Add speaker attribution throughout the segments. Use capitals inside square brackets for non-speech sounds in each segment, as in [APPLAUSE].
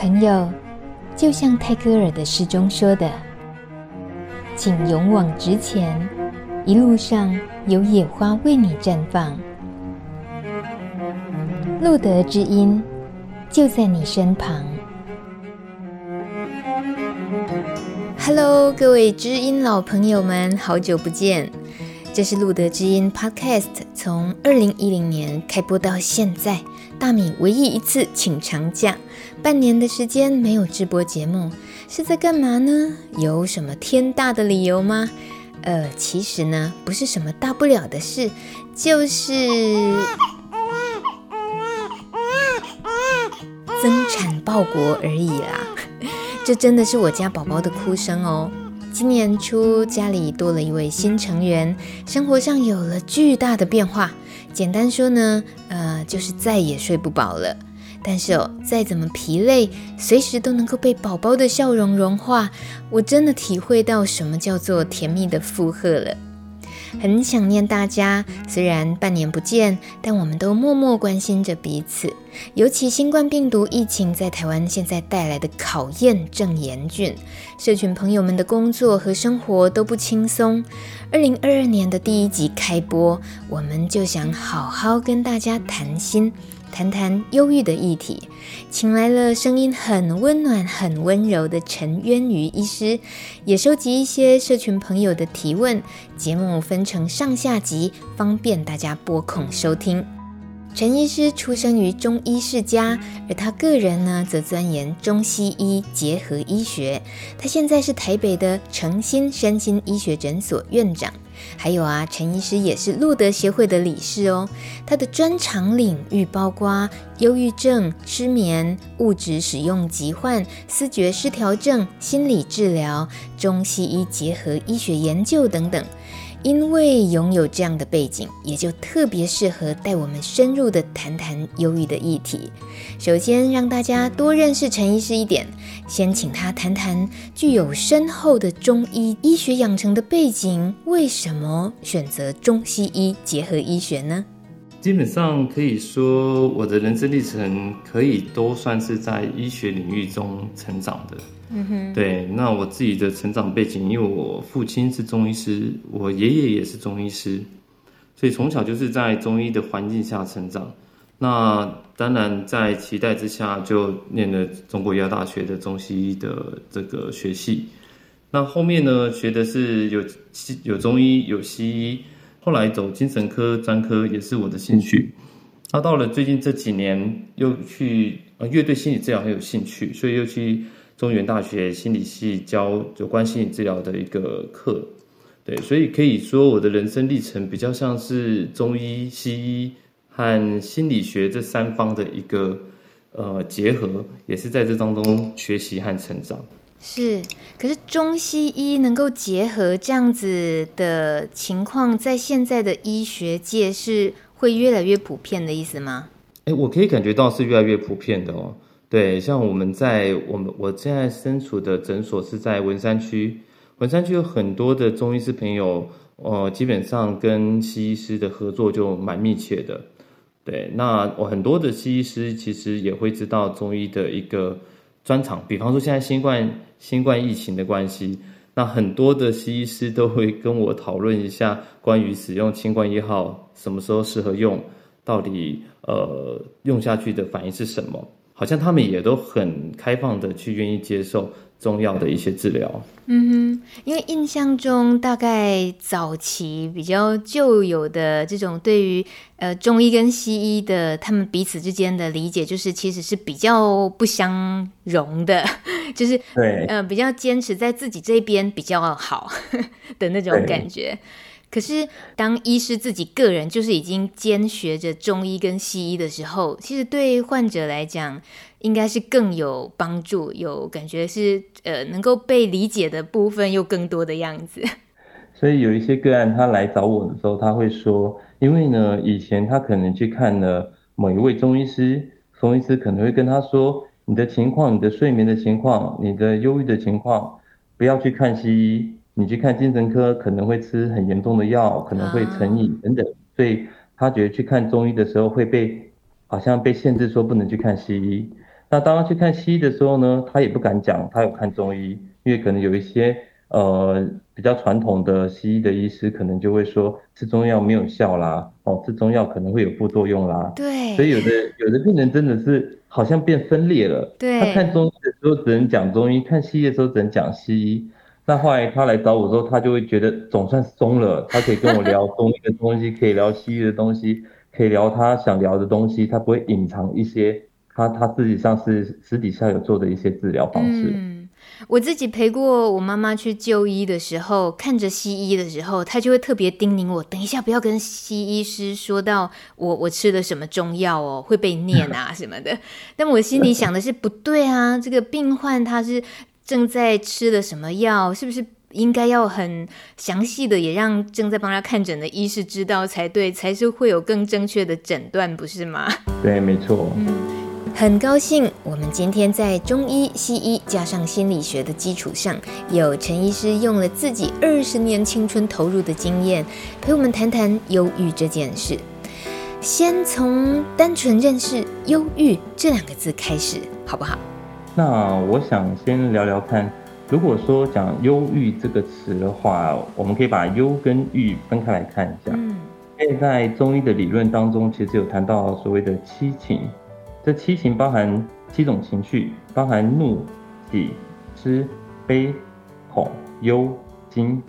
Speaker 1: 朋友，就像泰戈尔的诗中说的：“请勇往直前，一路上有野花为你绽放。”路德之音就在你身旁。Hello，各位知音老朋友们，好久不见！这是路德知音 Podcast，从二零一零年开播到现在，大米唯一一次请长假，半年的时间没有直播节目，是在干嘛呢？有什么天大的理由吗？呃，其实呢，不是什么大不了的事，就是。增产报国而已啦，[LAUGHS] 这真的是我家宝宝的哭声哦。今年初家里多了一位新成员，生活上有了巨大的变化。简单说呢，呃，就是再也睡不饱了。但是哦，再怎么疲累，随时都能够被宝宝的笑容融化。我真的体会到什么叫做甜蜜的负荷了。很想念大家，虽然半年不见，但我们都默默关心着彼此。尤其新冠病毒疫情在台湾现在带来的考验正严峻，社群朋友们的工作和生活都不轻松。二零二二年的第一集开播，我们就想好好跟大家谈心。谈谈忧郁的议题，请来了声音很温暖、很温柔的陈渊瑜医师，也收集一些社群朋友的提问。节目分成上下集，方便大家拨空收听。陈医师出生于中医世家，而他个人呢，则钻研中西医结合医学。他现在是台北的诚心身心医学诊所院长。还有啊，陈医师也是路德协会的理事哦。他的专长领域包括忧郁症、失眠、物质使用疾患、思觉失调症、心理治疗、中西医结合医学研究等等。因为拥有这样的背景，也就特别适合带我们深入的谈谈忧郁的议题。首先，让大家多认识陈医师一点，先请他谈谈具有深厚的中医医学养成的背景，为什么选择中西医结合医学呢？
Speaker 2: 基本上可以说，我的人生历程可以都算是在医学领域中成长的。嗯哼，对。那我自己的成长背景，因为我父亲是中医师，我爷爷也是中医师，所以从小就是在中医的环境下成长。那当然在期待之下，就念了中国医药大学的中西医的这个学系。那后面呢，学的是有西有中医有西医。后来走精神科专科也是我的兴趣，那到了最近这几年又去呃，越对心理治疗很有兴趣，所以又去中原大学心理系教有关心理治疗的一个课，对，所以可以说我的人生历程比较像是中医、西医和心理学这三方的一个呃结合，也是在这当中学习和成长。
Speaker 1: 是，可是中西医能够结合这样子的情况，在现在的医学界是会越来越普遍的意思吗？
Speaker 2: 哎，我可以感觉到是越来越普遍的哦。对，像我们在我们我现在身处的诊所是在文山区，文山区有很多的中医师朋友，呃，基本上跟西医师的合作就蛮密切的。对，那我很多的西医师其实也会知道中医的一个。专场，比方说现在新冠新冠疫情的关系，那很多的西医师都会跟我讨论一下关于使用新冠一号什么时候适合用，到底呃用下去的反应是什么？好像他们也都很开放的去愿意接受。中药的一些治疗，
Speaker 1: 嗯哼，因为印象中大概早期比较旧有的这种对于呃中医跟西医的他们彼此之间的理解，就是其实是比较不相容的，[LAUGHS] 就是对。呃比较坚持在自己这边比较好 [LAUGHS] 的那种感觉。可是当医师自己个人就是已经兼学着中医跟西医的时候，其实对患者来讲。应该是更有帮助，有感觉是呃能够被理解的部分又更多的样子。[LAUGHS]
Speaker 3: 所以有一些个案，他来找我的时候，他会说，因为呢，以前他可能去看了某一位中医师，中医师可能会跟他说，你的情况、你的睡眠的情况、你的忧郁的情况，不要去看西医，你去看精神科可能会吃很严重的药，可能会成瘾等等。所以他觉得去看中医的时候会被好像被限制说不能去看西医。
Speaker 2: 那当他去看西医的时候呢，他也不敢讲他有看中医，因为可能有一些呃比较传统的西医的医师可能就会说吃中药没有效啦，哦，吃中药可能会有副作用啦。
Speaker 1: 对。
Speaker 2: 所以有的有的病人真的是好像变分裂了。
Speaker 1: 对。
Speaker 2: 他看中医的时候只能讲中医，看西医的时候只能讲西医。那后来他来找我之后，他就会觉得总算松了，他可以跟我聊中医的东西，可以聊西医的东西，可以聊他想聊的东西，他不会隐藏一些。他他自己上是私底下有做的一些治疗方式。
Speaker 1: 嗯，我自己陪过我妈妈去就医的时候，看着西医的时候，他就会特别叮咛我，等一下不要跟西医师说到我我吃的什么中药哦，会被念啊什么的。[LAUGHS] 但我心里想的是不对啊，这个病患他是正在吃的什么药，是不是应该要很详细的也让正在帮他看诊的医师知道才对，才是会有更正确的诊断，不是吗？
Speaker 2: 对，没错。
Speaker 1: 嗯。很高兴，我们今天在中医、西医加上心理学的基础上，有陈医师用了自己二十年青春投入的经验，陪我们谈谈忧郁这件事。先从单纯认识“忧郁”这两个字开始，好不好？
Speaker 2: 那我想先聊聊看，如果说讲“忧郁”这个词的话，我们可以把“忧”跟“郁”分开来看一下。嗯，因为在中医的理论当中，其实有谈到所谓的七情。这七情包含七种情绪，包含怒、喜、痴、悲、恐、忧、惊。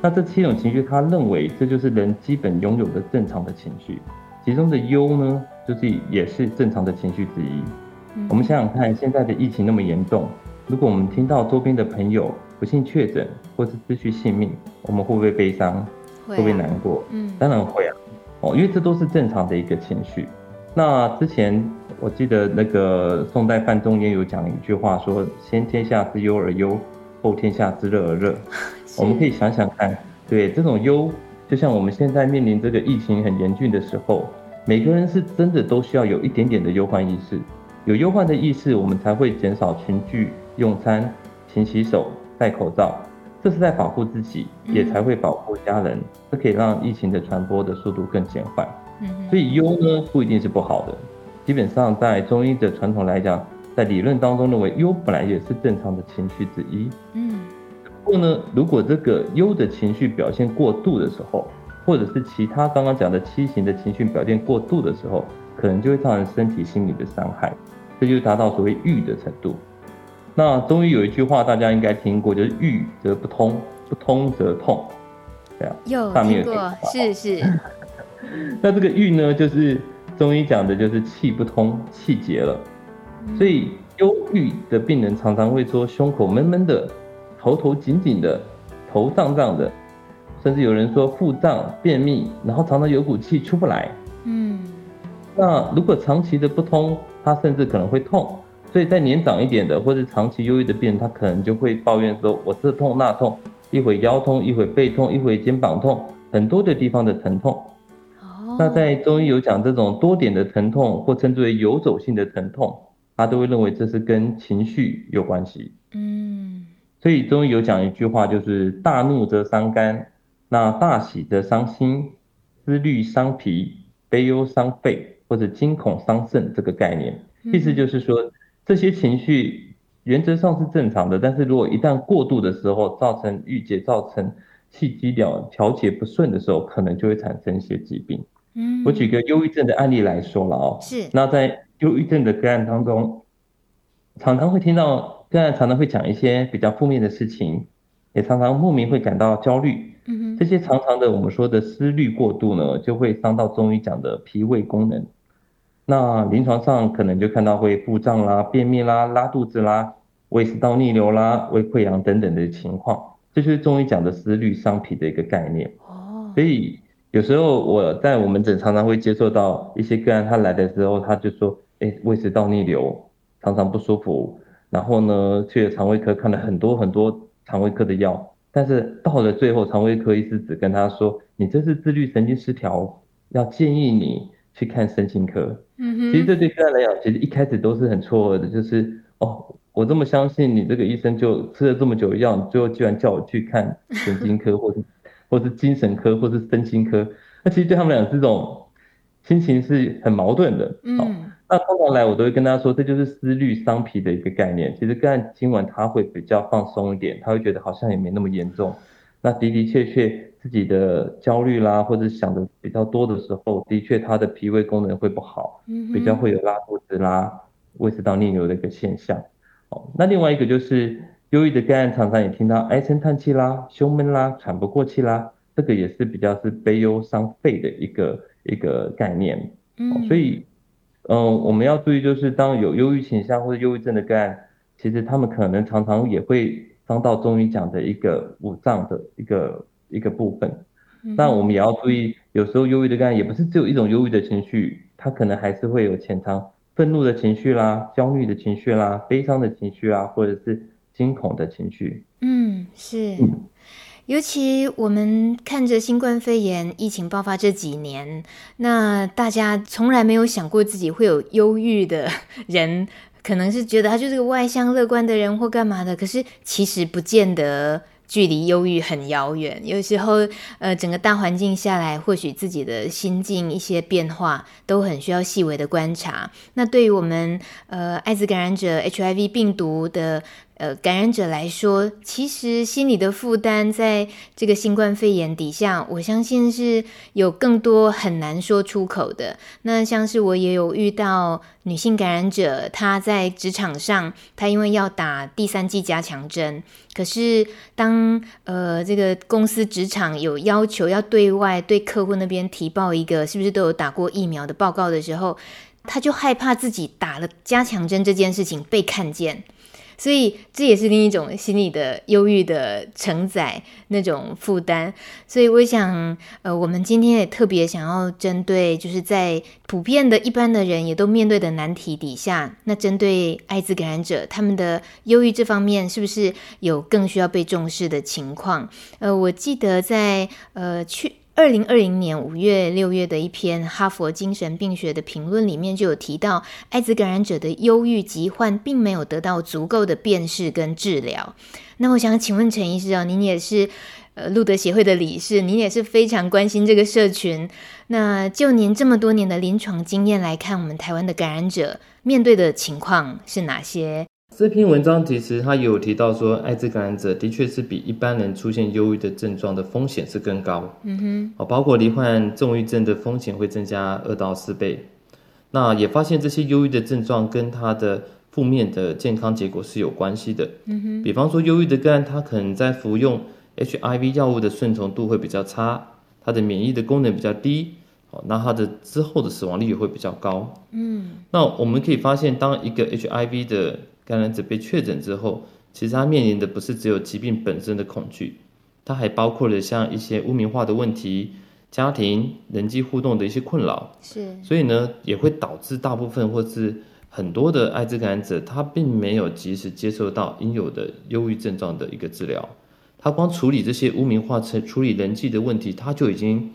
Speaker 2: 那这七种情绪，他认为这就是人基本拥有的正常的情绪。其中的忧呢，就是也是正常的情绪之一。嗯。我们想想看，现在的疫情那么严重，如果我们听到周边的朋友不幸确诊或是失去性命，我们会不会悲伤？会不会难过？嗯，当然会啊。哦，因为这都是正常的一个情绪。那之前。我记得那个宋代范仲淹有讲一句话说：“先天下之忧而忧，后天下之乐而乐。[LAUGHS] ”我们可以想想看，对这种忧，就像我们现在面临这个疫情很严峻的时候，每个人是真的都需要有一点点的忧患意识。有忧患的意识，我们才会减少群聚用餐、勤洗手、戴口罩，这是在保护自己，也才会保护家人，这可以让疫情的传播的速度更减缓。所以忧呢，不一定是不好的。基本上，在中医的传统来讲，在理论当中认为忧本来也是正常的情绪之一。嗯。不过呢，如果这个忧的情绪表现过度的时候，或者是其他刚刚讲的七情的情绪表现过度的时候，可能就会造成身体心理的伤害，这就达到所谓郁的程度。那中医有一句话大家应该听过，就是郁则不通，不通则痛。这样。
Speaker 1: 有听过，是是。[LAUGHS]
Speaker 2: 那这个郁呢，就是。中医讲的就是气不通，气结了，所以忧郁的病人常常会说胸口闷闷的，头头紧紧的，头胀胀的，甚至有人说腹胀、便秘，然后常常有股气出不来。嗯，那如果长期的不通，它甚至可能会痛。所以在年长一点的或者长期忧郁的病人，他可能就会抱怨说：“我这痛那痛，一会腰痛，一会背痛，一会肩膀痛，很多的地方的疼痛。”那在中医有讲这种多点的疼痛，或称之为游走性的疼痛，他都会认为这是跟情绪有关系。嗯，所以中医有讲一句话，就是大怒则伤肝，那大喜则伤心，思虑伤脾，悲忧伤肺，或者惊恐伤肾这个概念。意思就是说，这些情绪原则上是正常的，但是如果一旦过度的时候，造成郁结，造成气机调调节不顺的时候，可能就会产生一些疾病。嗯，我举个忧郁症的案例来说了哦。是。那在忧郁症的个案当中，常常会听到个案常常会讲一些比较负面的事情，也常常莫名会感到焦虑。嗯哼。这些常常的我们说的思虑过度呢，就会伤到中医讲的脾胃功能。那临床上可能就看到会腹胀啦、便秘啦、拉肚子啦、胃食道逆流啦、胃溃疡等等的情况，这就是中医讲的思虑伤脾的一个概念。哦。所以。有时候我在我们诊常常会接受到一些个案，他来的时候他就说，哎，胃食道逆流，常常不舒服，然后呢去了肠胃科看了很多很多肠胃科的药，但是到了最后肠胃科医师只跟他说，你这是自律神经失调，要建议你去看身心科。嗯哼，其实这对个案来讲，其实一开始都是很错愕的，就是哦，我这么相信你这个医生，就吃了这么久的药，最后居然叫我去看神经科 [LAUGHS] 或是。或是精神科，或是身心科，那其实对他们俩这种心情是很矛盾的。嗯，
Speaker 3: 那通常来我都会跟他说，这就是思虑伤脾的一个概念。其实个案听完他会比较放松一点，他会觉得好像也没那么严重。那的的确确自己的焦虑啦，或者想的比较多的时候，的确他的脾胃功能会不好，比较会有拉肚子啦、胃食道逆流的一个现象。哦，那另外一个就是忧郁的个案，常常也听到唉声叹气啦、胸闷啦、喘不过气啦，这个也是比较是悲忧伤肺的一个一个概念。嗯，所以。嗯，我们要注意，就是当有忧郁倾向或者忧郁症的个案，其实他们可能常常也会伤到中医讲的一个五脏的一个一个部分。那我们也要注意，有时候忧郁的个案也不是只有一种忧郁的情绪，它可能还是会有潜藏愤怒的情绪啦、焦虑的情绪啦、悲伤的情绪啊，或者是惊恐的情绪。
Speaker 1: 嗯，是。嗯尤其我们看着新冠肺炎疫情爆发这几年，那大家从来没有想过自己会有忧郁的人，可能是觉得他就是个外向乐观的人或干嘛的，可是其实不见得。距离忧郁很遥远，有时候，呃，整个大环境下来，或许自己的心境一些变化都很需要细微的观察。那对于我们，呃，艾滋感染者 HIV 病毒的。呃，感染者来说，其实心理的负担在这个新冠肺炎底下，我相信是有更多很难说出口的。那像是我也有遇到女性感染者，她在职场上，她因为要打第三剂加强针，可是当呃这个公司职场有要求要对外对客户那边提报一个是不是都有打过疫苗的报告的时候，她就害怕自己打了加强针这件事情被看见。所以这也是另一种心理的忧郁的承载那种负担。所以我想，呃，我们今天也特别想要针对，就是在普遍的一般的人也都面对的难题底下，那针对艾滋感染者他们的忧郁这方面，是不是有更需要被重视的情况？呃，我记得在呃去。二零二零年五月、六月的一篇哈佛精神病学的评论里面就有提到，艾滋感染者的忧郁疾患并没有得到足够的辨识跟治疗。那我想请问陈医师哦，您也是呃路德协会的理事，您也是非常关心这个社群。那就您这么多年的临床经验来看，我们台湾的感染者面对的情况是哪些？
Speaker 2: 这篇文章其实他有提到说，艾滋感染者的确是比一般人出现忧郁的症状的风险是更高。嗯哼，哦，包括罹患重郁症的风险会增加二到四倍。那也发现这些忧郁的症状跟他的负面的健康结果是有关系的。嗯哼，比方说忧郁的个案，他可能在服用 HIV 药物的顺从度会比较差，他的免疫的功能比较低。哦，那他的之后的死亡率也会比较高。嗯，那我们可以发现，当一个 HIV 的感染者被确诊之后，其实他面临的不是只有疾病本身的恐惧，他还包括了像一些污名化的问题、家庭人际互动的一些困扰。是，所以呢，也会导致大部分或是很多的艾滋感染者，他并没有及时接受到应有的忧郁症状的一个治疗。他光处理这些污名化、处处理人际的问题，他就已经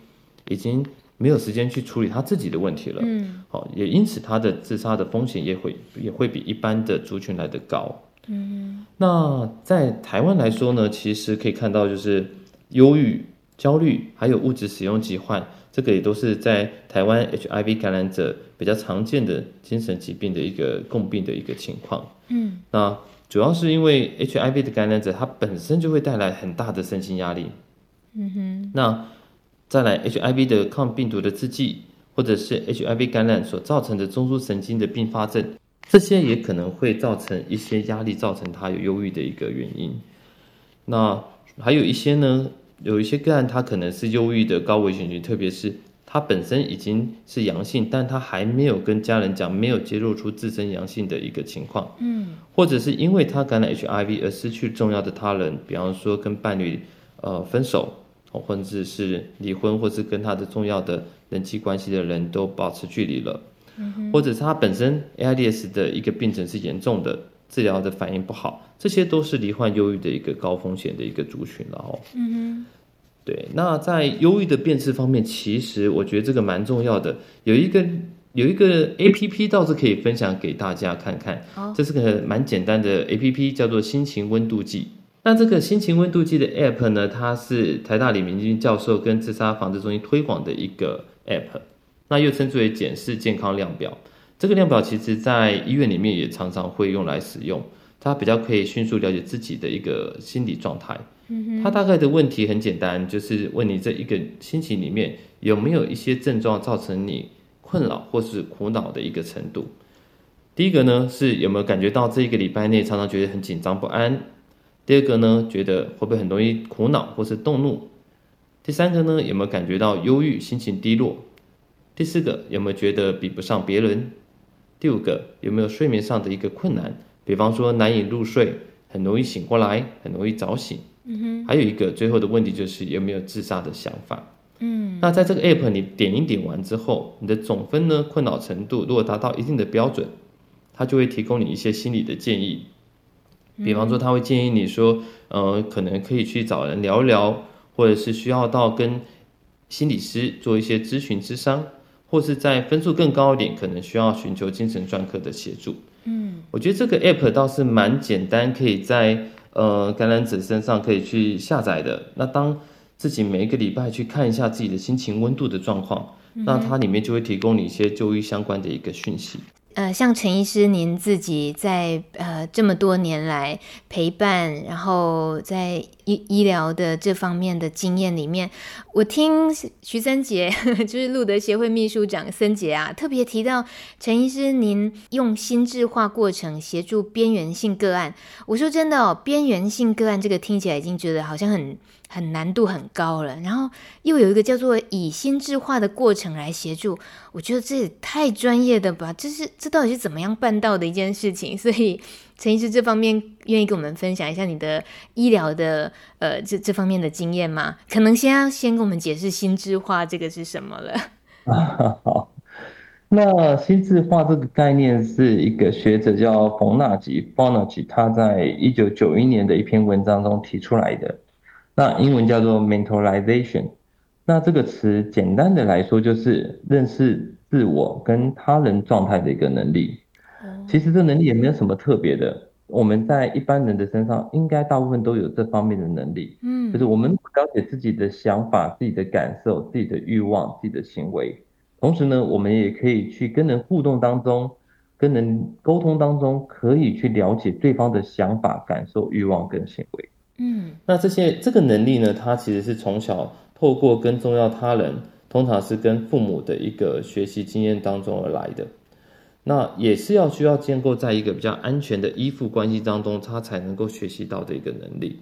Speaker 2: 已经没有时间去处理他自己的问题了，嗯，好，也因此他的自杀的风险也会也会比一般的族群来得高，嗯，那在台湾来说呢，其实可以看到就是忧郁、焦虑，还有物质使用疾患，这个也都是在台湾 HIV 感染者比较常见的精神疾病的一个共病的一个情况，嗯，那主要是因为 HIV 的感染者他本身就会带来很大的身心压力，嗯哼，那。再来，HIV 的抗病毒的制剂，或者是 HIV 感染所造成的中枢神经的并发症，这些也可能会造成一些压力，造成他有忧郁的一个原因。那还有一些呢，有一些个案，他可能是忧郁的高危险群，特别是他本身已经是阳性，但他还没有跟家人讲，没有揭露出自身阳性的一个情况。嗯，或者是因为他感染 HIV 而失去重要的他人，比方说跟伴侣呃分手。或者是离婚，或是跟他的重要的人际关系的人都保持距离了，嗯、哼或者是他本身 AIDS 的一个病程是严重的，治疗的反应不好，这些都是罹患忧郁的一个高风险的一个族群了哦。嗯哼，对。那在忧郁的辨识方面，其实我觉得这个蛮重要的，有一个有一个 APP 倒是可以分享给大家看看，哦、这是个蛮简单的 APP，叫做心情温度计。那这个心情温度计的 App 呢，它是台大李明君教授跟自杀防治中心推广的一个 App，那又称之为检视健康量表。这个量表其实在医院里面也常常会用来使用，它比较可以迅速了解自己的一个心理状态。嗯，它大概的问题很简单，就是问你这一个心情里面有没有一些症状造成你困扰或是苦恼的一个程度。第一个呢是有没有感觉到这一个礼拜内常常觉得很紧张不安？第二个呢，觉得会不会很容易苦恼或是动怒？第三个呢，有没有感觉到忧郁、心情低落？第四个，有没有觉得比不上别人？第五个，有没有睡眠上的一个困难？比方说难以入睡，很容易醒过来，很容易早醒。嗯哼。还有一个最后的问题就是有没有自杀的想法？嗯。那在这个 app 你点一点完之后，你的总分呢，困扰程度如果达到一定的标准，它就会提供你一些心理的建议。比方说，他会建议你说，呃，可能可以去找人聊一聊，或者是需要到跟心理师做一些咨询咨商，或是在分数更高一点，可能需要寻求精神专科的协助。嗯，我觉得这个 app 倒是蛮简单，可以在呃感染者身上可以去下载的。那当自己每一个礼拜去看一下自己的心情温度的状况，那它里面就会提供你一些就医相关的一个讯息。
Speaker 1: 呃，像陈医师，您自己在呃这么多年来陪伴，然后在医医疗的这方面的经验里面，我听徐森杰，就是路德协会秘书长森杰啊，特别提到陈医师，您用心智化过程协助边缘性个案。我说真的哦，边缘性个案这个听起来已经觉得好像很。很难度很高了，然后又有一个叫做以心智化的过程来协助，我觉得这也太专业的吧？这是这到底是怎么样办到的一件事情？[LAUGHS] 所以陈医师这方面愿意跟我们分享一下你的医疗的呃这这方面的经验吗？可能先要先跟我们解释心智化这个是什么了。
Speaker 3: 啊，[LAUGHS] 好，那心智化这个概念是一个学者叫冯纳吉 （Fonagy） 他在一九九一年的一篇文章中提出来的。那英文叫做 mentalization，那这个词简单的来说就是认识自我跟他人状态的一个能力。其实这能力也没有什么特别的，我们在一般人的身上应该大部分都有这方面的能力。嗯，就是我们了解自己的想法、自己的感受、自己的欲望、自己的行为，同时呢，我们也可以去跟人互动当中、跟人沟通当中，可以去了解对方的想法、感受、欲望跟行为。
Speaker 2: 嗯，那这些这个能力呢，它其实是从小透过跟重要他人，通常是跟父母的一个学习经验当中而来的。那也是要需要建构在一个比较安全的依附关系当中，他才能够学习到的一个能力。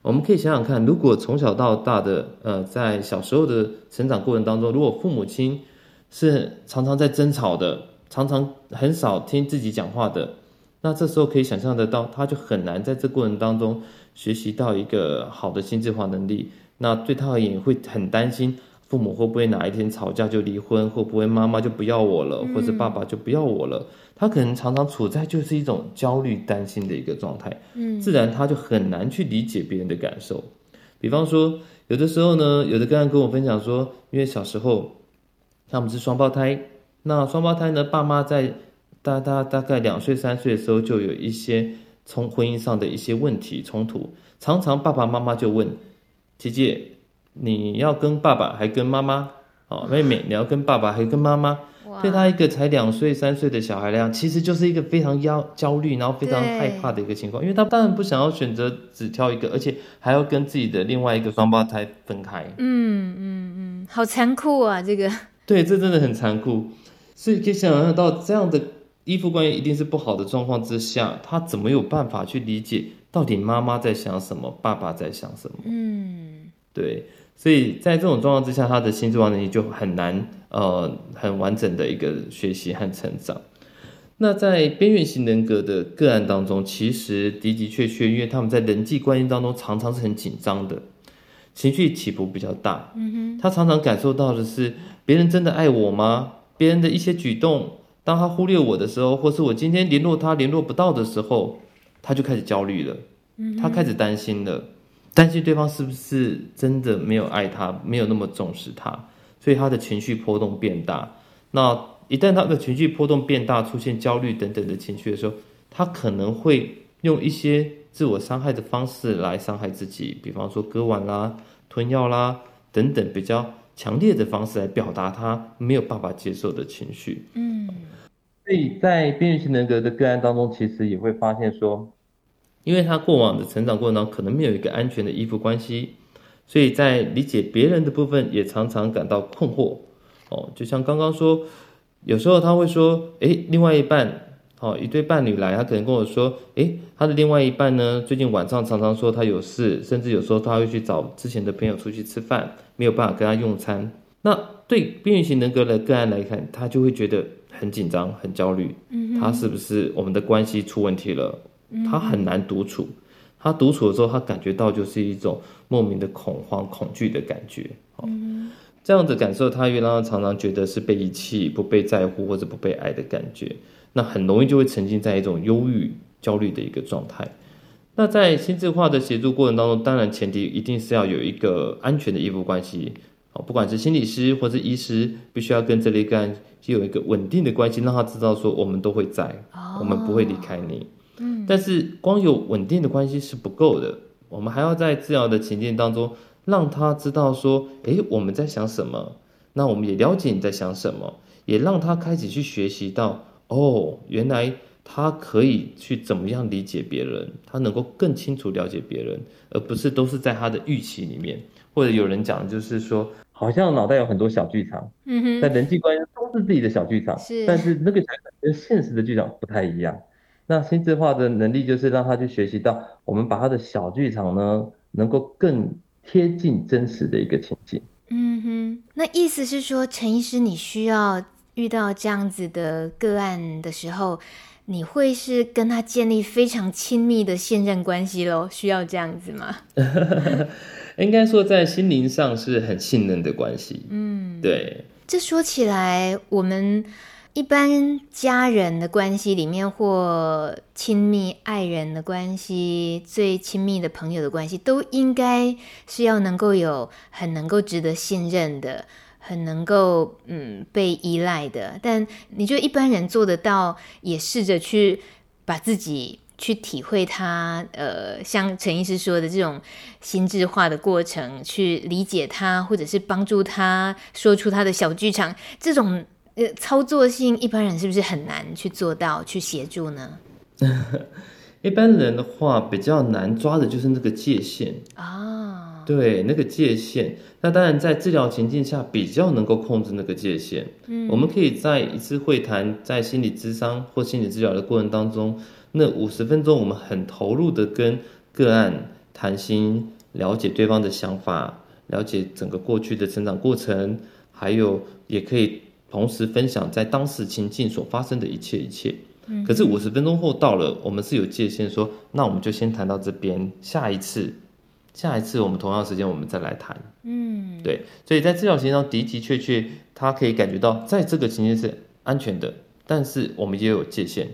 Speaker 2: 我们可以想想看，如果从小到大的，呃，在小时候的成长过程当中，如果父母亲是常常在争吵的，常常很少听自己讲话的，那这时候可以想象得到，他就很难在这过程当中。学习到一个好的心智化能力，那对他而言会很担心父母会不会哪一天吵架就离婚，会不会妈妈就不要我了，或者爸爸就不要我了。他可能常常处在就是一种焦虑、担心的一个状态，嗯，自然他就很难去理解别人的感受。比方说，有的时候呢，有的个人跟我分享说，因为小时候他们是双胞胎，那双胞胎呢，爸妈在大大大概两岁三岁的时候就有一些。从婚姻上的一些问题冲突，常常爸爸妈妈就问姐姐：“你要跟爸爸还跟妈妈？哦，妹妹你要跟爸爸还跟妈妈？”对他一个才两岁三岁的小孩来讲，其实就是一个非常焦焦虑，然后非常害怕的一个情况，因为他当然不想要选择只挑一个，而且还要跟自己的另外一个双胞胎分开。
Speaker 1: 嗯嗯嗯，好残酷啊！这个
Speaker 2: 对，这真的很残酷，所以可以想象到这样的。依附关系一定是不好的状况之下，他怎么有办法去理解到底妈妈在想什么，爸爸在想什么？嗯，对，所以在这种状况之下，他的心智化能力就很难，呃，很完整的一个学习和成长。那在边缘型人格的个案当中，其实的的确确，因为他们在人际关系当中常常是很紧张的，情绪起伏比较大。嗯哼，他常常感受到的是别人真的爱我吗？别人的一些举动。当他忽略我的时候，或是我今天联络他联络不到的时候，他就开始焦虑了。嗯，他开始担心了，担心对方是不是真的没有爱他，没有那么重视他，所以他的情绪波动变大。那一旦他的情绪波动变大，出现焦虑等等的情绪的时候，他可能会用一些自我伤害的方式来伤害自己，比方说割腕啦、吞药啦等等比较强烈的方式来表达他没有办法接受的情绪。嗯。
Speaker 3: 所以在边缘型人格的个案当中，其实也会发现说，
Speaker 2: 因为他过往的成长过程当中可能没有一个安全的依附关系，所以在理解别人的部分也常常感到困惑。哦，就像刚刚说，有时候他会说，诶，另外一半。哦，一对伴侣来，他可能跟我说，诶，他的另外一半呢，最近晚上常常说他有事，甚至有时候他会去找之前的朋友出去吃饭，没有办法跟他用餐。那对边缘型人格的个案来看，他就会觉得很紧张、很焦虑。嗯，他是不是我们的关系出问题了？他很难独处。他独处的时候，他感觉到就是一种莫名的恐慌、恐惧的感觉。哦，这样的感受，他也让他常常觉得是被遗弃、不被在乎或者不被爱的感觉。那很容易就会沉浸在一种忧郁、焦虑的一个状态。那在心智化的协助过程当中，当然前提一定是要有一个安全的依附关系。哦，不管是心理师或是医师，必须要跟这类个案有一个稳定的关系，让他知道说我们都会在，我们不会离开你。嗯。但是光有稳定的关系是不够的，我们还要在治疗的情境当中，让他知道说，诶，我们在想什么？那我们也了解你在想什么，也让他开始去学习到。哦，原来他可以去怎么样理解别人，他能够更清楚了解别人，而不是都是在他的预期里面。或者有人讲，就是说，好像脑袋有很多小剧场，嗯哼，但人际关系都是自己的小剧场，是，但是那个小剧场跟现实的剧场不太一样。那心智化的能力就是让他去学习到，我们把他的小剧场呢，能够更贴近真实的一个情境。
Speaker 1: 嗯哼，那意思是说，陈医师，你需要。遇到这样子的个案的时候，你会是跟他建立非常亲密的信任关系咯？需要这样子吗？[LAUGHS]
Speaker 2: 应该说，在心灵上是很信任的关系。嗯，对。
Speaker 1: 这说起来，我们一般家人的关系里面，或亲密爱人的关系，最亲密的朋友的关系，都应该是要能够有很能够值得信任的。很能够嗯被依赖的，但你觉得一般人做得到，也试着去把自己去体会他，呃，像陈医师说的这种心智化的过程，去理解他，或者是帮助他说出他的小剧场，这种呃操作性，一般人是不是很难去做到去协助呢？[LAUGHS]
Speaker 2: 一般人的话比较难抓的就是那个界限啊，对，那个界限。那当然，在治疗情境下比较能够控制那个界限。嗯，我们可以在一次会谈，在心理咨商或心理治疗的过程当中，那五十分钟，我们很投入的跟个案谈心，了解对方的想法，了解整个过去的成长过程，还有也可以同时分享在当时情境所发生的一切一切。嗯，可是五十分钟后到了，我们是有界限说，那我们就先谈到这边，下一次。下一次我们同样时间我们再来谈，嗯，对，所以在治疗情境中的的确确，他可以感觉到在这个情境是安全的，但是我们也有界限。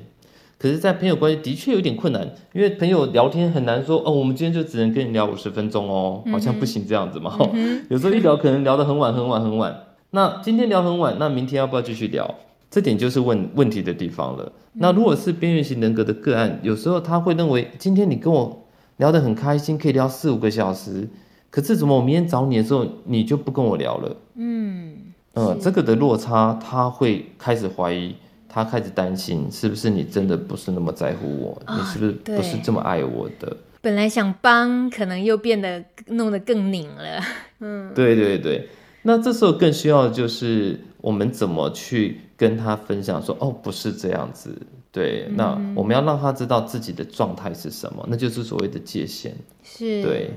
Speaker 2: 可是，在朋友关系的确有点困难，因为朋友聊天很难说，哦，我们今天就只能跟你聊五十分钟哦，好像不行这样子嘛。嗯、有时候一聊可能聊得很晚很晚很晚。那今天聊很晚，那明天要不要继续聊？这点就是问问题的地方了。那如果是边缘型人格的个案，有时候他会认为今天你跟我。聊得很开心，可以聊四五个小时。可是怎么我明天找你的时候，你就不跟我聊了？嗯，呃，这个的落差，他会开始怀疑，他开始担心，是不是你真的不是那么在乎我？哦，你是不是不是这么爱我的？
Speaker 1: 本来想帮，可能又变得弄得更拧了。[LAUGHS] 嗯，
Speaker 2: 对对对。那这时候更需要的就是我们怎么去跟他分享说，哦，不是这样子。对，那我们要让他知道自己的状态是什么，嗯、那就是所谓的界限。是，对，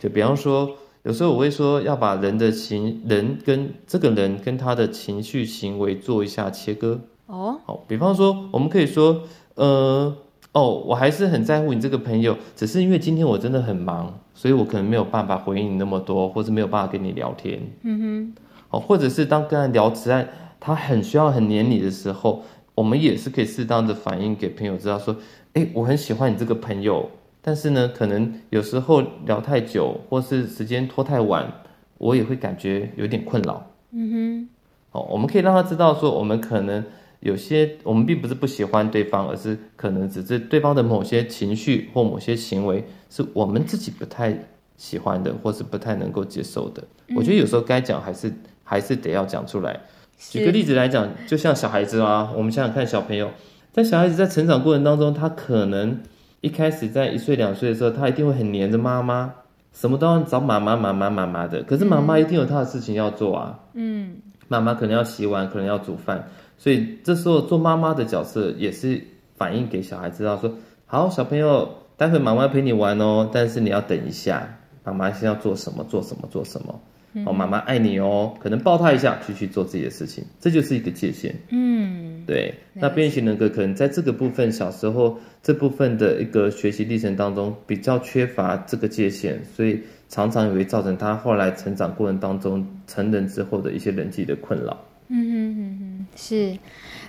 Speaker 2: 就比方说，有时候我会说要把人的情人跟这个人跟他的情绪行为做一下切割。哦，好，比方说，我们可以说，呃，哦，我还是很在乎你这个朋友，只是因为今天我真的很忙，所以我可能没有办法回应你那么多，或者没有办法跟你聊天。嗯哼，哦，或者是当跟他聊起来，他很需要很黏你的时候。我们也是可以适当的反映给朋友知道，说，哎，我很喜欢你这个朋友，但是呢，可能有时候聊太久，或是时间拖太晚，我也会感觉有点困扰。嗯哼，哦，我们可以让他知道说，我们可能有些，我们并不是不喜欢对方，而是可能只是对方的某些情绪或某些行为是我们自己不太喜欢的，或是不太能够接受的。嗯。我觉得有时候该讲还是还是得要讲出来。举个例子来讲，就像小孩子啊，我们想想看，小朋友在小孩子在成长过程当中，他可能一开始在一岁两岁的时候，他一定会很黏着妈妈，什么都要找妈妈妈妈妈妈的。可是妈妈一定有她的事情要做啊，嗯，妈妈可能要洗碗，可能要煮饭，所以这时候做妈妈的角色也是反映给小孩知道说，好，小朋友，待会妈妈陪你玩哦，但是你要等一下，妈妈先要做什么，做什么，做什么。哦，妈妈爱你哦，可能抱他一下，继续做自己的事情，这就是一个界限。嗯，对。那边缘型人格可能在这个部分，小时候这部分的一个学习历程当中比较缺乏这个界限，所以常常也会造成他后来成长过程当中成人之后的一些人际的困扰。
Speaker 1: 嗯哼嗯哼，是。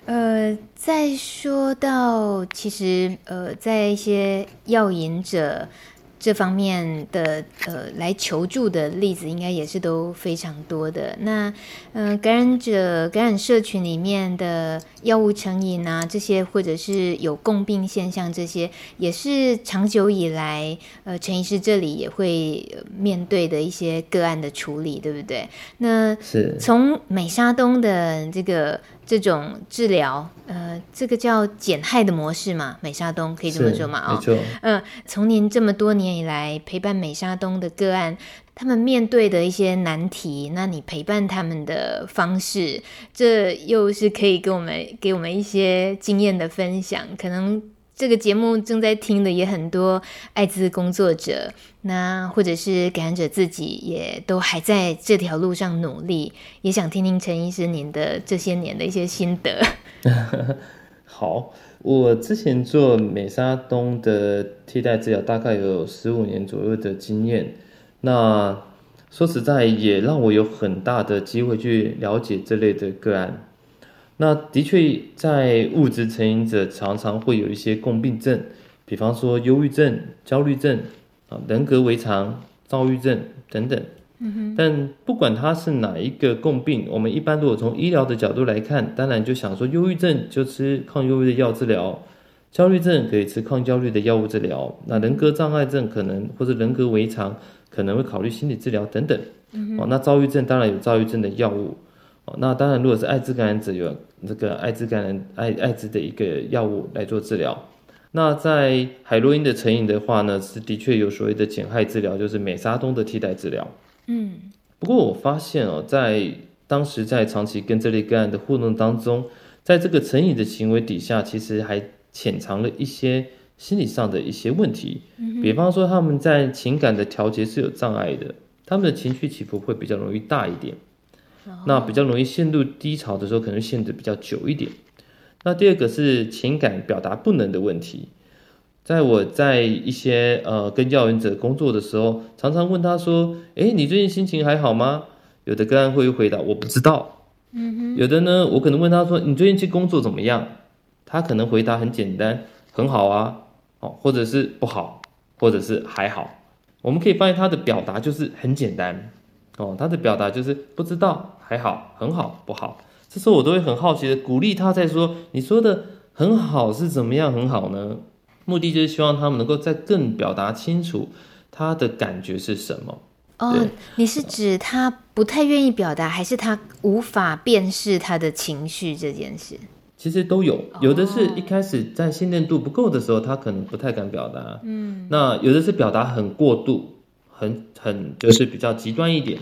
Speaker 1: 呃，再说到其实呃，在一些药瘾者。这方面的呃来求助的例子应该也是都非常多的。那呃感染者感染社群里面的药物成瘾啊，这些或者是有共病现象，这些也是长久以来呃陈医师这里也会面对的一些个案的处理，对不对？那是从美沙东的这个。这种治疗，呃，这个叫减害的模式嘛，美沙东可以这么说嘛？啊，嗯、呃，从您这么多年以来陪伴美沙东的个案，他们面对的一些难题，那你陪伴他们的方式，这又是可以给我们给我们一些经验的分享，可能。这个节目正在听的也很多艾滋工作者，那或者是感染者自己，也都还在这条路上努力，也想听听陈医师您的这些年的一些心得。[LAUGHS]
Speaker 2: 好，我之前做美沙东的替代治疗，大概有十五年左右的经验。那说实在，也让我有很大的机会去了解这类的个案。那的确，在物质成瘾者常常会有一些共病症，比方说忧郁症、焦虑症啊、人格违常、躁郁症等等。但不管它是哪一个共病，我们一般如果从医疗的角度来看，当然就想说，忧郁症就吃抗忧郁的药治疗，焦虑症可以吃抗焦虑的药物治疗，那人格障碍症可能或者人格违常可能会考虑心理治疗等等。哦，那躁郁症当然有躁郁症的药物。哦，那当然如果是艾滋感染者有。这个艾滋感染艾艾滋的一个药物来做治疗，那在海洛因的成瘾的话呢，是的确有所谓的减害治疗，就是美沙东的替代治疗。嗯，不过我发现哦，在当时在长期跟这类个案的互动当中，在这个成瘾的行为底下，其实还潜藏了一些心理上的一些问题。嗯，比方说他们在情感的调节是有障碍的，他们的情绪起伏会比较容易大一点。那比较容易陷入低潮的时候，可能陷得比较久一点。那第二个是情感表达不能的问题。在我在一些呃跟药瘾者工作的时候，常常问他说：“诶，你最近心情还好吗？”有的个案会回答：“我不知道。”嗯哼。有的呢，我可能问他说：“你最近去工作怎么样？”他可能回答很简单：“很好啊。”哦，或者是不好，或者是还好。我们可以发现他的表达就是很简单。哦，他的表达就是不知道，还好，很好，不好。这时候我都会很好奇的鼓励他，在说：“你说的很好是怎么样很好呢？”目的就是希望他们能够再更表达清楚他的感觉是什么。
Speaker 1: 哦，你是指他不太愿意表达，还是他无法辨识他的情绪这件事？
Speaker 2: 其实都有，有的是一开始在信任度不够的时候，他可能不太敢表达。嗯，那有的是表达很过度。很很就是比较极端一点，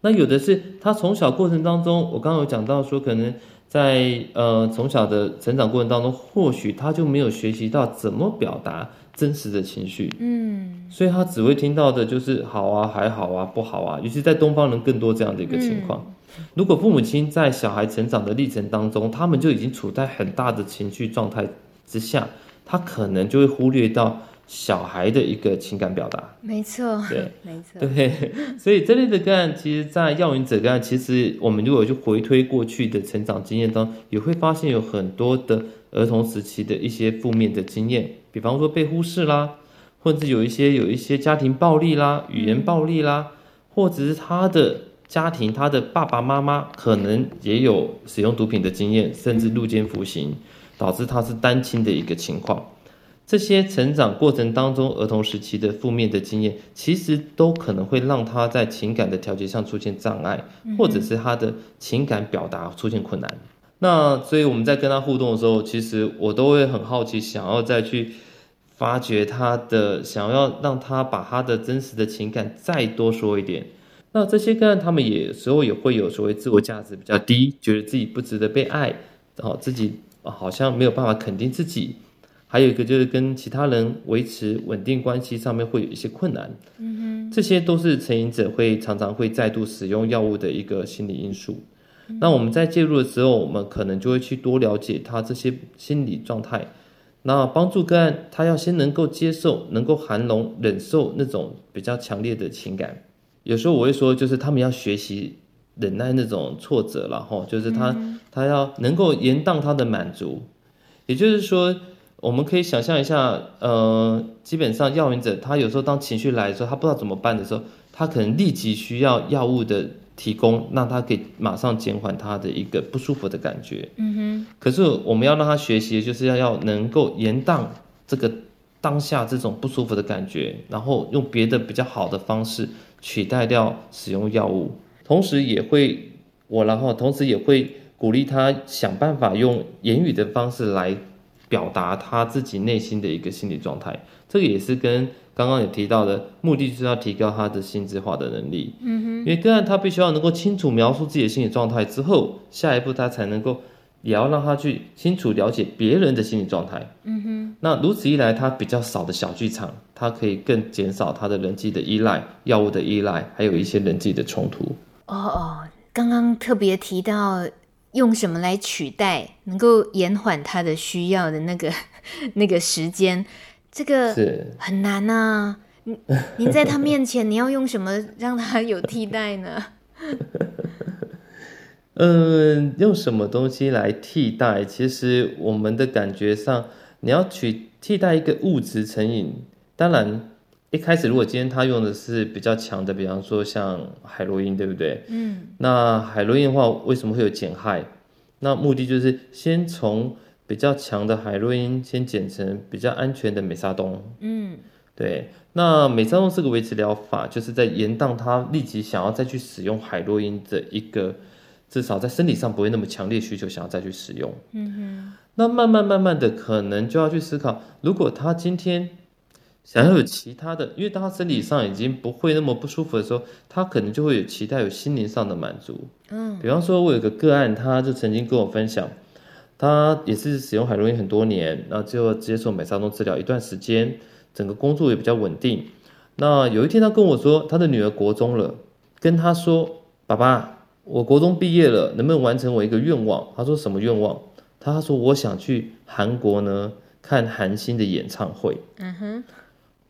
Speaker 2: 那有的是他从小过程当中，我刚刚有讲到说，可能在呃从小的成长过程当中，或许他就没有学习到怎么表达真实的情绪，嗯，所以他只会听到的就是好啊，还好啊，不好啊，尤其在东方人更多这样的一个情况。如果父母亲在小孩成长的历程当中，他们就已经处在很大的情绪状态之下，他可能就会忽略到。小孩的一个情感表达，
Speaker 1: 没错，
Speaker 2: 对，
Speaker 1: 没错，
Speaker 2: 对，[LAUGHS] 所以这类的个案，其实，在药瘾者个案，其实我们如果去回推过去的成长经验当中，也会发现有很多的儿童时期的一些负面的经验，比方说被忽视啦，或者有一些有一些家庭暴力啦、语言暴力啦，嗯、或者是他的家庭，他的爸爸妈妈可能也有使用毒品的经验，甚至入监服刑，导致他是单亲的一个情况。这些成长过程当中，儿童时期的负面的经验，其实都可能会让他在情感的调节上出现障碍，或者是他的情感表达出现困难。那所以我们在跟他互动的时候，其实我都会很好奇，想要再去发掘他的，想要让他把他的真实的情感再多说一点。那这些个案，他们也有时候也会有所谓自我价值比较低，觉得自己不值得被爱，哦，自己好像没有办法肯定自己。还有一个就是跟其他人维持稳定关系上面会有一些困难，嗯哼，这些都是成瘾者会常常会再度使用药物的一个心理因素。嗯。那我们在介入的时候，我们可能就会去多了解他这些心理状态，那帮助个案他要先能够接受，能够含容、忍受那种比较强烈的情感。有时候我会说，就是他们要学习忍耐那种挫折了哈，就是他他要能够延宕他的满足，也就是说。我们可以想象一下，呃，基本上药瘾者他有时候当情绪来的时候，他不知道怎么办的时候，他可能立即需要药物的提供，让他可以马上减缓他的一个不舒服的感觉。嗯哼。可是我们要让他学习，就是要要能够延宕这个当下这种不舒服的感觉，然后用别的比较好的方式取代掉使用药物，同时也会我然后同时也会鼓励他想办法用言语的方式来。表达他自己内心的一个心理状态，这个也是跟刚刚有提到的目的，就是要提高他的心智化的能力。嗯哼，因为个案他必须要能够清楚描述自己的心理状态之后，下一步他才能够也要让他去清楚了解别人的心理状态。嗯哼，那如此一来，他比较少的小剧场，他可以更减少他的人际的依赖、药物的依赖，还有一些人际的冲突。
Speaker 1: 哦哦，刚刚特别提到。用什么来取代，能够延缓他的需要的那个 [LAUGHS] 那个时间？这个很难啊！您您在他面前，你要用什么让他有替代呢？[LAUGHS]
Speaker 2: 嗯，用什么东西来替代？其实我们的感觉上，你要取替代一个物质成瘾，当然。一开始，如果今天他用的是比较强的，比方说像海洛因，对不对？嗯。那海洛因的话，为什么会有减害？那目的就是先从比较强的海洛因先减成比较安全的美沙酮。嗯。对。那美沙酮是个维持疗法，就是在延宕他立即想要再去使用海洛因的一个，至少在生理上不会那么强烈需求，想要再去使用。嗯哼。那慢慢慢慢的，可能就要去思考，如果他今天。想要有其他的，因为当他身体上已经不会那么不舒服的时候，他可能就会有其他有心灵上的满足。嗯，比方说，我有个个案，他就曾经跟我分享，他也是使用海洛因很多年，然后最后接受美沙酮治疗一段时间，整个工作也比较稳定。那有一天，他跟我说，他的女儿国中了，跟他说：“爸爸，我国中毕业了，能不能完成我一个愿望？”他说：“什么愿望？”他说：“我想去韩国呢，看韩星的演唱会。”嗯哼。[LAUGHS]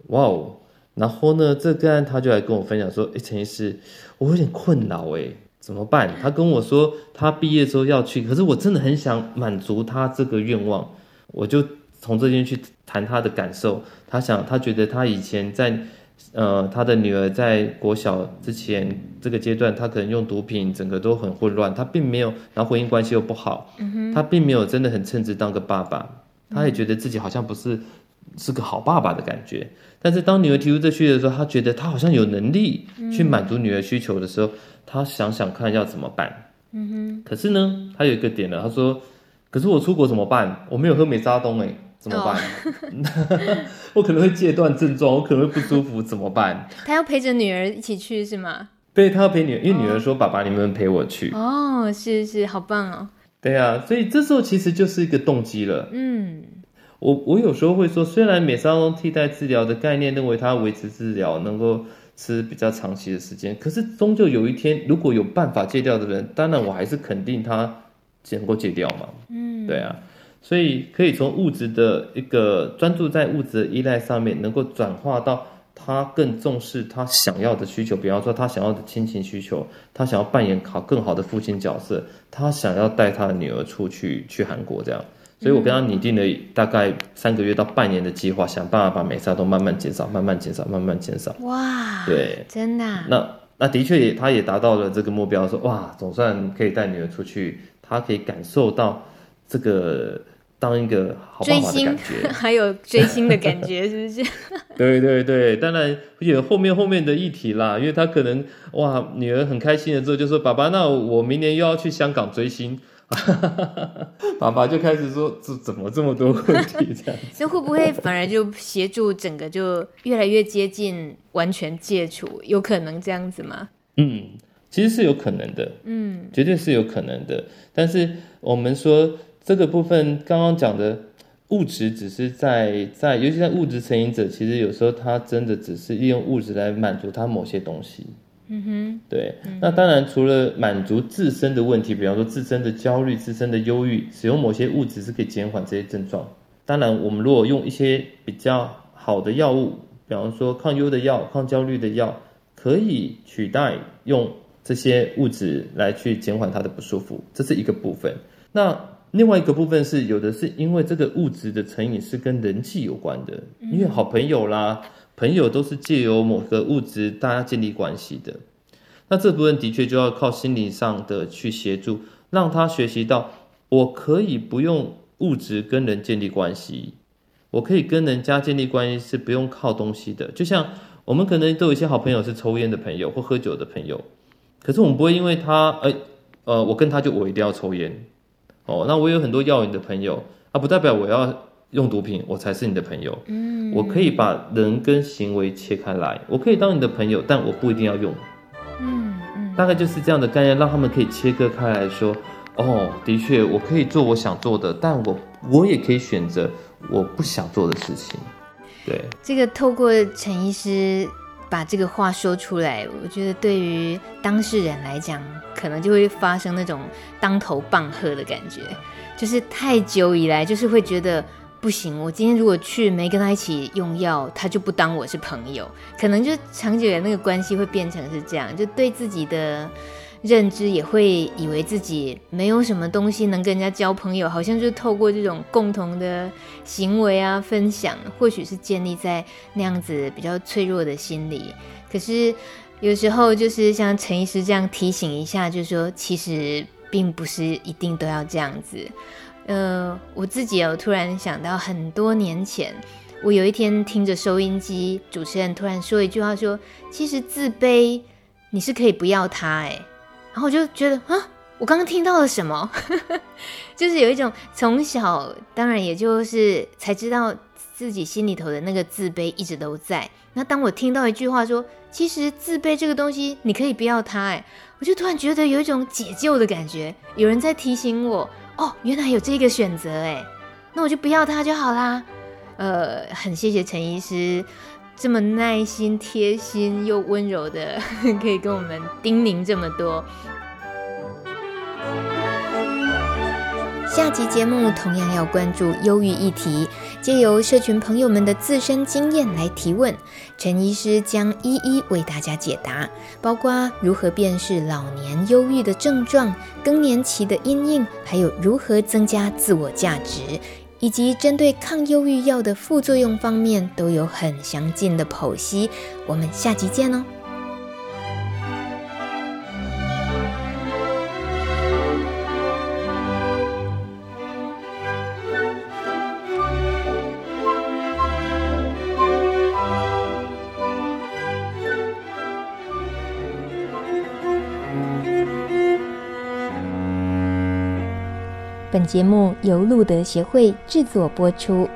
Speaker 2: 哇哦，然后呢，这个案他就来跟我分享说：“哎，陈医师，我有点困扰，哎，怎么办？”他跟我说他毕业之后要去，可是我真的很想满足他这个愿望。我就从这边去谈他的感受。他想，他觉得他以前在呃，他的女儿在国小之前这个阶段，他可能用毒品，整个都很混乱。他并没有，然后婚姻关系又不好，他并没有真的很称职当个爸爸。他也觉得自己好像不是。是个好爸爸的感觉，但是当女儿提出这需求的时候，他觉得他好像有能力去满足女儿需求的时候，他想想看要怎么办。嗯哼。可是呢，他有一个点呢，他说：“可是我出国怎么办？我没有喝美扎东，哎，怎么办？哦、[LAUGHS] 我可能会戒断症状，我可能会不舒服，怎么办？”
Speaker 1: 他要陪着女儿一起去是吗？
Speaker 2: 对，他要陪女儿，因为女儿说：“哦、爸爸，你们陪我去。”
Speaker 1: 哦，是是，好棒哦。
Speaker 2: 对啊，所以这时候其实就是一个动机了。嗯。我我有时候会说，虽然美沙酮替代治疗的概念认为它维持治疗能够吃比较长期的时间，可是终究有一天，如果有办法戒掉的人，当然我还是肯定他能够戒掉嘛。嗯，对啊，所以可以从物质的一个专注在物质的依赖上面，能够转化到他更重视他想要的需求，比方说他想要的亲情需求，他想要扮演好更好的父亲角色，他想要带他的女儿出去去韩国这样。所以我跟他拟定了大概三个月到半年的计划，想办法把美沙酮慢慢减少，慢慢减少，慢慢减少。
Speaker 1: 哇，
Speaker 2: 对，
Speaker 1: 真的。
Speaker 2: 那那的确也，他也达到了这个目标，说哇，总算可以带女儿出去，他可以感受到这个当一个好爸爸的感觉，[LAUGHS]
Speaker 1: 还有追星的感觉，是不是？[LAUGHS]
Speaker 2: 对对对，当然有后面后面的议题啦，因为他可能哇，女儿很开心了之后就说：“爸爸，那我明年又要去香港追星。” [LAUGHS] 爸爸就开始说：“这怎么这么多问题？”这样，[LAUGHS]
Speaker 1: 那会不会反而就协助整个就越来越接近完全戒除？有可能这样子吗？
Speaker 2: 嗯，其实是有可能的，嗯，绝对是有可能的。但是我们说。这个部分刚刚讲的物质，只是在在，尤其在物质成瘾者，其实有时候他真的只是利用物质来满足他某些东西。嗯哼，对。嗯、那当然，除了满足自身的问题，比方说自身的焦虑、自身的忧郁，使用某些物质是可以减缓这些症状。当然，我们如果用一些比较好的药物，比方说抗忧的药、抗焦虑的药，可以取代用这些物质来去减缓他的不舒服，这是一个部分。那另外一个部分是有的是因为这个物质的成瘾是跟人际有关的，因为好朋友啦，朋友都是借由某个物质大家建立关系的。那这部分的确就要靠心理上的去协助，让他学习到我可以不用物质跟人建立关系，我可以跟人家建立关系是不用靠东西的。就像我们可能都有一些好朋友是抽烟的朋友或喝酒的朋友，可是我们不会因为他，哎，呃，我跟他就我一定要抽烟。哦，那我有很多药瘾的朋友，啊，不代表我要用毒品，我才是你的朋友。嗯，我可以把人跟行为切开来，我可以当你的朋友，但我不一定要用。嗯嗯，大概就是这样的概念，让他们可以切割开来说，哦，的确，我可以做我想做的，但我我也可以选择我不想做的事情。对，
Speaker 1: 这个透过陈医师。把这个话说出来，我觉得对于当事人来讲，可能就会发生那种当头棒喝的感觉，就是太久以来，就是会觉得不行。我今天如果去没跟他一起用药，他就不当我是朋友，可能就长久的那个关系会变成是这样，就对自己的。认知也会以为自己没有什么东西能跟人家交朋友，好像就透过这种共同的行为啊分享，或许是建立在那样子比较脆弱的心理。可是有时候就是像陈医师这样提醒一下，就是说其实并不是一定都要这样子。呃，我自己有突然想到很多年前，我有一天听着收音机，主持人突然说一句话说，其实自卑你是可以不要他，哎。然后我就觉得啊，我刚刚听到了什么？[LAUGHS] 就是有一种从小，当然也就是才知道自己心里头的那个自卑一直都在。那当我听到一句话说，其实自卑这个东西你可以不要它，哎，我就突然觉得有一种解救的感觉，有人在提醒我，哦，原来有这个选择，哎，那我就不要他就好啦。呃，很谢谢陈医师。这么耐心、贴心又温柔的，[LAUGHS] 可以跟我们叮咛这么多。下集节目同样要关注忧郁议题，借由社群朋友们的自身经验来提问，陈医师将一一为大家解答，包括如何辨识老年忧郁的症状、更年期的阴影，还有如何增加自我价值。以及针对抗忧郁药的副作用方面都有很详尽的剖析，我们下集见哦。本节目由路德协会制作播出。